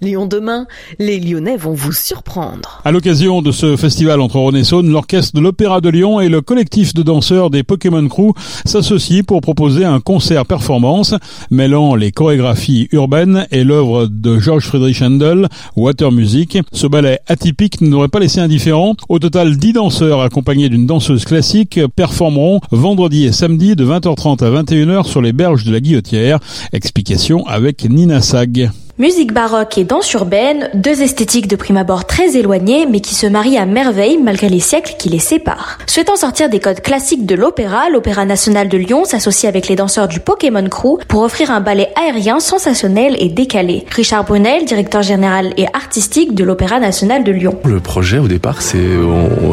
Lyon demain, les Lyonnais vont vous surprendre. À l'occasion de ce festival entre Renaissance, l'orchestre de l'Opéra de Lyon et le collectif de danseurs des Pokémon Crew s'associent pour proposer un concert performance mêlant les chorégraphies urbaines et l'œuvre de George Friedrich Handel, Water Music. Ce ballet atypique ne n'aurait pas laissé indifférent. Au total, 10 danseurs accompagnés d'une danseuse classique performeront vendredi et samedi de 20h30 à 21h sur les berges de la Guillotière. Explication avec Nina Sag. Musique baroque et danse urbaine, deux esthétiques de prime abord très éloignées, mais qui se marient à merveille malgré les siècles qui les séparent. Souhaitant sortir des codes classiques de l'opéra, l'Opéra national de Lyon s'associe avec les danseurs du Pokémon Crew pour offrir un ballet aérien sensationnel et décalé. Richard Brunel, directeur général et artistique de l'Opéra national de Lyon. Le projet au départ, c'est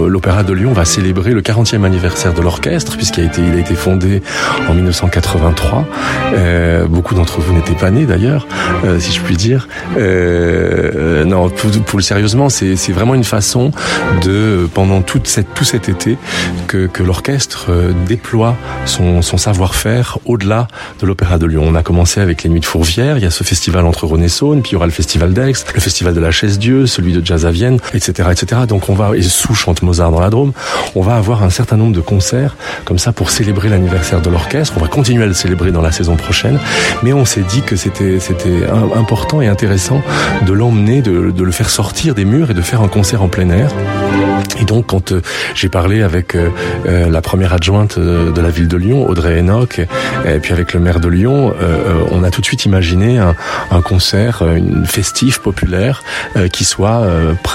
l'Opéra de Lyon va célébrer le 40e anniversaire de l'orchestre puisqu'il a été, il a été fondé en 1983. Euh, beaucoup d'entre vous n'étaient pas nés d'ailleurs, euh, si je puis dire. Euh, non, pour, le sérieusement, c'est vraiment une façon de, pendant toute cette, tout cet été, que, que l'orchestre euh, déploie son, son savoir-faire au-delà de l'Opéra de Lyon. On a commencé avec les Nuits de Fourvière, il y a ce festival entre Rhône et Saône, puis il y aura le festival d'Aix, le festival de la Chaise-Dieu, celui de Jazz à Vienne, etc., etc. Donc on va, et sous chante Mozart dans la Drôme, on va avoir un certain nombre de concerts comme ça pour célébrer l'anniversaire de l'orchestre. On va continuer à le célébrer dans la saison prochaine, mais on s'est dit que c'était c'était important et intéressant de l'emmener, de, de, le faire sortir des murs et de faire un concert en plein air. Et donc, quand euh, j'ai parlé avec euh, euh la première adjointe de la ville de Lyon, Audrey Enoch, et puis avec le maire de Lyon, on a tout de suite imaginé un, concert, une festif populaire, qui soit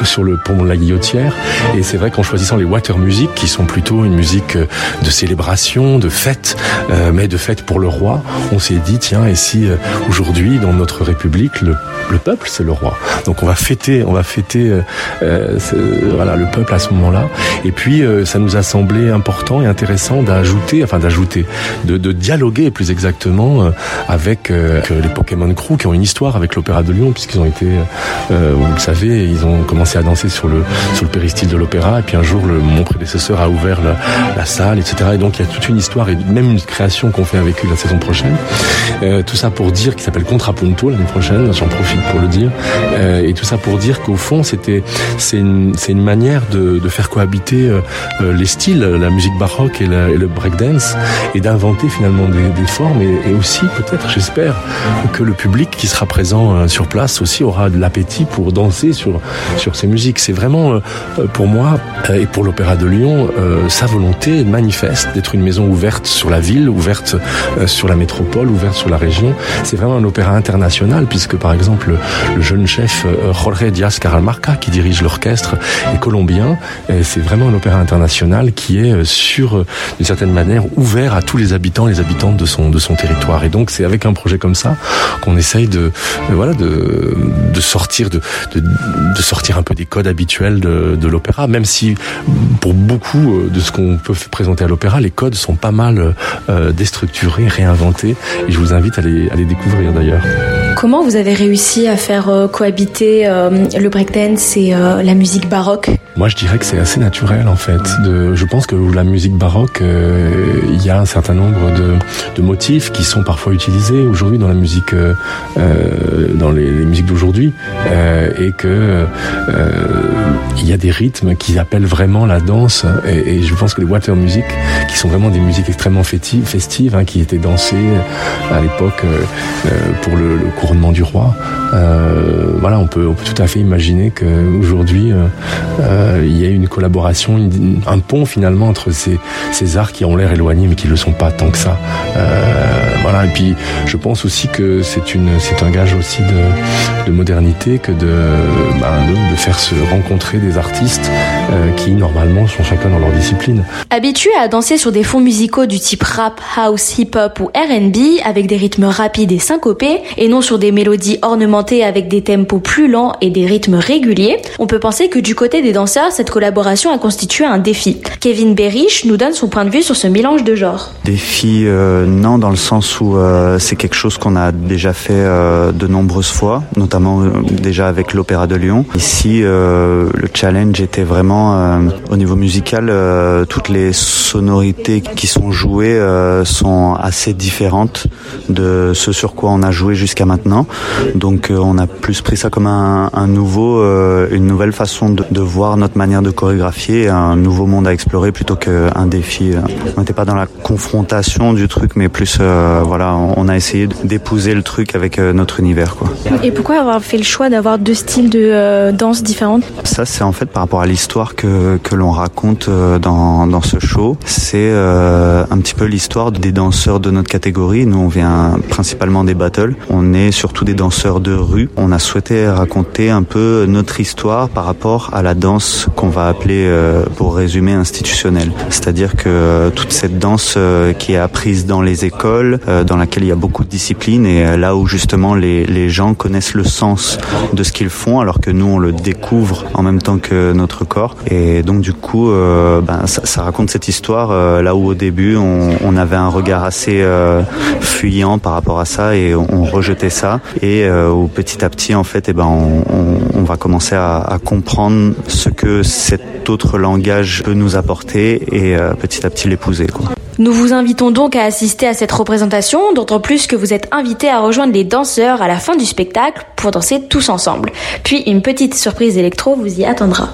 sur le pont de la Guillotière. Et c'est vrai qu'en choisissant les water music, qui sont plutôt une musique de célébration, de fête, mais de fête pour le roi, on s'est dit tiens, et si aujourd'hui dans notre République le, le peuple, c'est le roi? Donc on va fêter, on va fêter voilà le peuple ce moment-là. Et puis euh, ça nous a semblé important et intéressant d'ajouter, enfin d'ajouter, de, de, dialoguer plus exactement euh, avec les Pokémon Crew qui ont une histoire avec l'Opéra de Lyon puisqu'ils ont été, vous le savez, ils ont commencé à danser sur le sur le péristyle de l'opéra et puis un jour le, mon prédécesseur a ouvert la, la, salle, etc. Et donc il y a toute une histoire et même une création qu'on fait avec eux la saison prochaine. tout ça pour dire qu'il s'appelle Contrapunto l'année prochaine j'en profite pour le dire. Euh, et tout ça pour dire qu'au fond, c'était c'est une, une manière de, de faire cohabiter euh, euh, les styles, la musique baroque et, la, et le breakdance, et d'inventer finalement des, des formes, et, et aussi peut-être, j'espère, que le public qui sera présent euh, sur place aussi aura de l'appétit pour danser sur sur ces musiques. C'est vraiment pour moi et pour l'Opéra de Lyon sa volonté manifeste d'être une maison ouverte sur la ville, ouverte sur la métropole, ouverte sur la région. C'est vraiment un opéra international puisque par exemple le jeune chef Jorge Diaz Caralmarca qui dirige l'orchestre est colombien. C'est vraiment un opéra international qui est euh, sur euh, d'une certaine manière ouvert à tous les habitants, les habitantes de son de son territoire. Et donc c'est avec un projet comme ça qu'on essaye de, voilà de, de sortir de, de, sortir un peu des codes habituels de, l'opéra, même si pour beaucoup de ce qu'on peut présenter à l'opéra, les codes sont pas mal euh, déstructurés, réinventés. Et je vous invite à les, à les découvrir d'ailleurs. Comment vous avez réussi à faire euh, cohabiter euh, le breakdance et euh, la musique baroque? Moi, je dirais que c'est assez naturel en fait. De, je pense que la musique baroque, euh, il y a un certain nombre de, de, motifs qui sont parfois utilisés aujourd'hui dans la musique, euh, dans les, les musiques d'aujourd'hui, et que il y a des rythmes qui appellent vraiment la danse. Et, et, je pense que les water music, qui sont vraiment des musiques extrêmement festives, festives hein, qui étaient dansées à l'époque pour le, le couronnement du roi. Euh, voilà, on peut, on peut tout à fait imaginer qu'aujourd'hui, euh, euh, il y a une collaboration, un pont finalement entre ces, ces arts qui ont l'air éloignés mais qui ne le sont pas tant que ça. Euh, voilà, et puis je pense aussi que c'est un gage aussi de, de modernité que bah, de, de, faire se rencontrer des artistes euh, qui normalement sont chacun dans leur discipline. Habitué à danser sur des fonds musicaux du type rap, house, hip-hop ou R&B avec des rythmes rapides et syncopés et non sur des mélodies ornementées avec des tempos plus lents et des rythmes réguliers, on peut penser que du côté des danseurs, cette collaboration a constitué un défi. Kevin Berich nous donne son point de vue sur ce mélange de genres. Défi, euh, non, dans le sens où euh, c'est quelque chose qu'on a déjà fait euh, de nombreuses fois, notamment euh, déjà avec l'Opéra de Lyon. Ici, euh, le challenge était vraiment effectivement, au niveau musical, toutes les sonorités qui sont jouées sont assez différentes de ce sur quoi on a joué jusqu'à maintenant. Donc on a plus pris ça comme un, un nouveau, une nouvelle façon de, de, voir notre manière de chorégraphier, un nouveau monde à explorer plutôt qu'un défi. On n'était pas dans la confrontation du truc, mais plus, voilà, on a essayé d'épouser le truc avec notre univers. Quoi. Et pourquoi avoir fait le choix d'avoir deux styles de euh, danse différentes? Ça, c'est en fait par rapport à l'histoire que, que l'on raconte euh, dans, dans ce show. C'est euh, un petit peu l'histoire des danseurs de notre catégorie. Nous, on vient principalement des battles. On est surtout des danseurs de rue. On a souhaité raconter un peu notre histoire par rapport à la danse qu'on va appeler, pour résumer, institutionnelle. C'est-à-dire que toute cette danse qui est apprise dans les écoles, dans laquelle il y a beaucoup de disciplines et là où justement les, les gens connaissent le sens de ce qu'ils font alors que nous on le découvre en même temps que notre corps et donc du coup euh, ben, ça, raconte cette histoire euh, là où au début on, avait un regard assez euh, fuyant par rapport à ça et on, rejetait ça et où petit à petit en fait eh ben on, va commencer à, à, comprendre ce que cet autre langage peut nous apporter et petit à petit l'épouser. Nous vous invitons donc à assister à cette représentation, d'autant plus que vous êtes invités à rejoindre les danseurs à la fin du spectacle pour danser tous ensemble. Puis une petite surprise électro vous y attendra.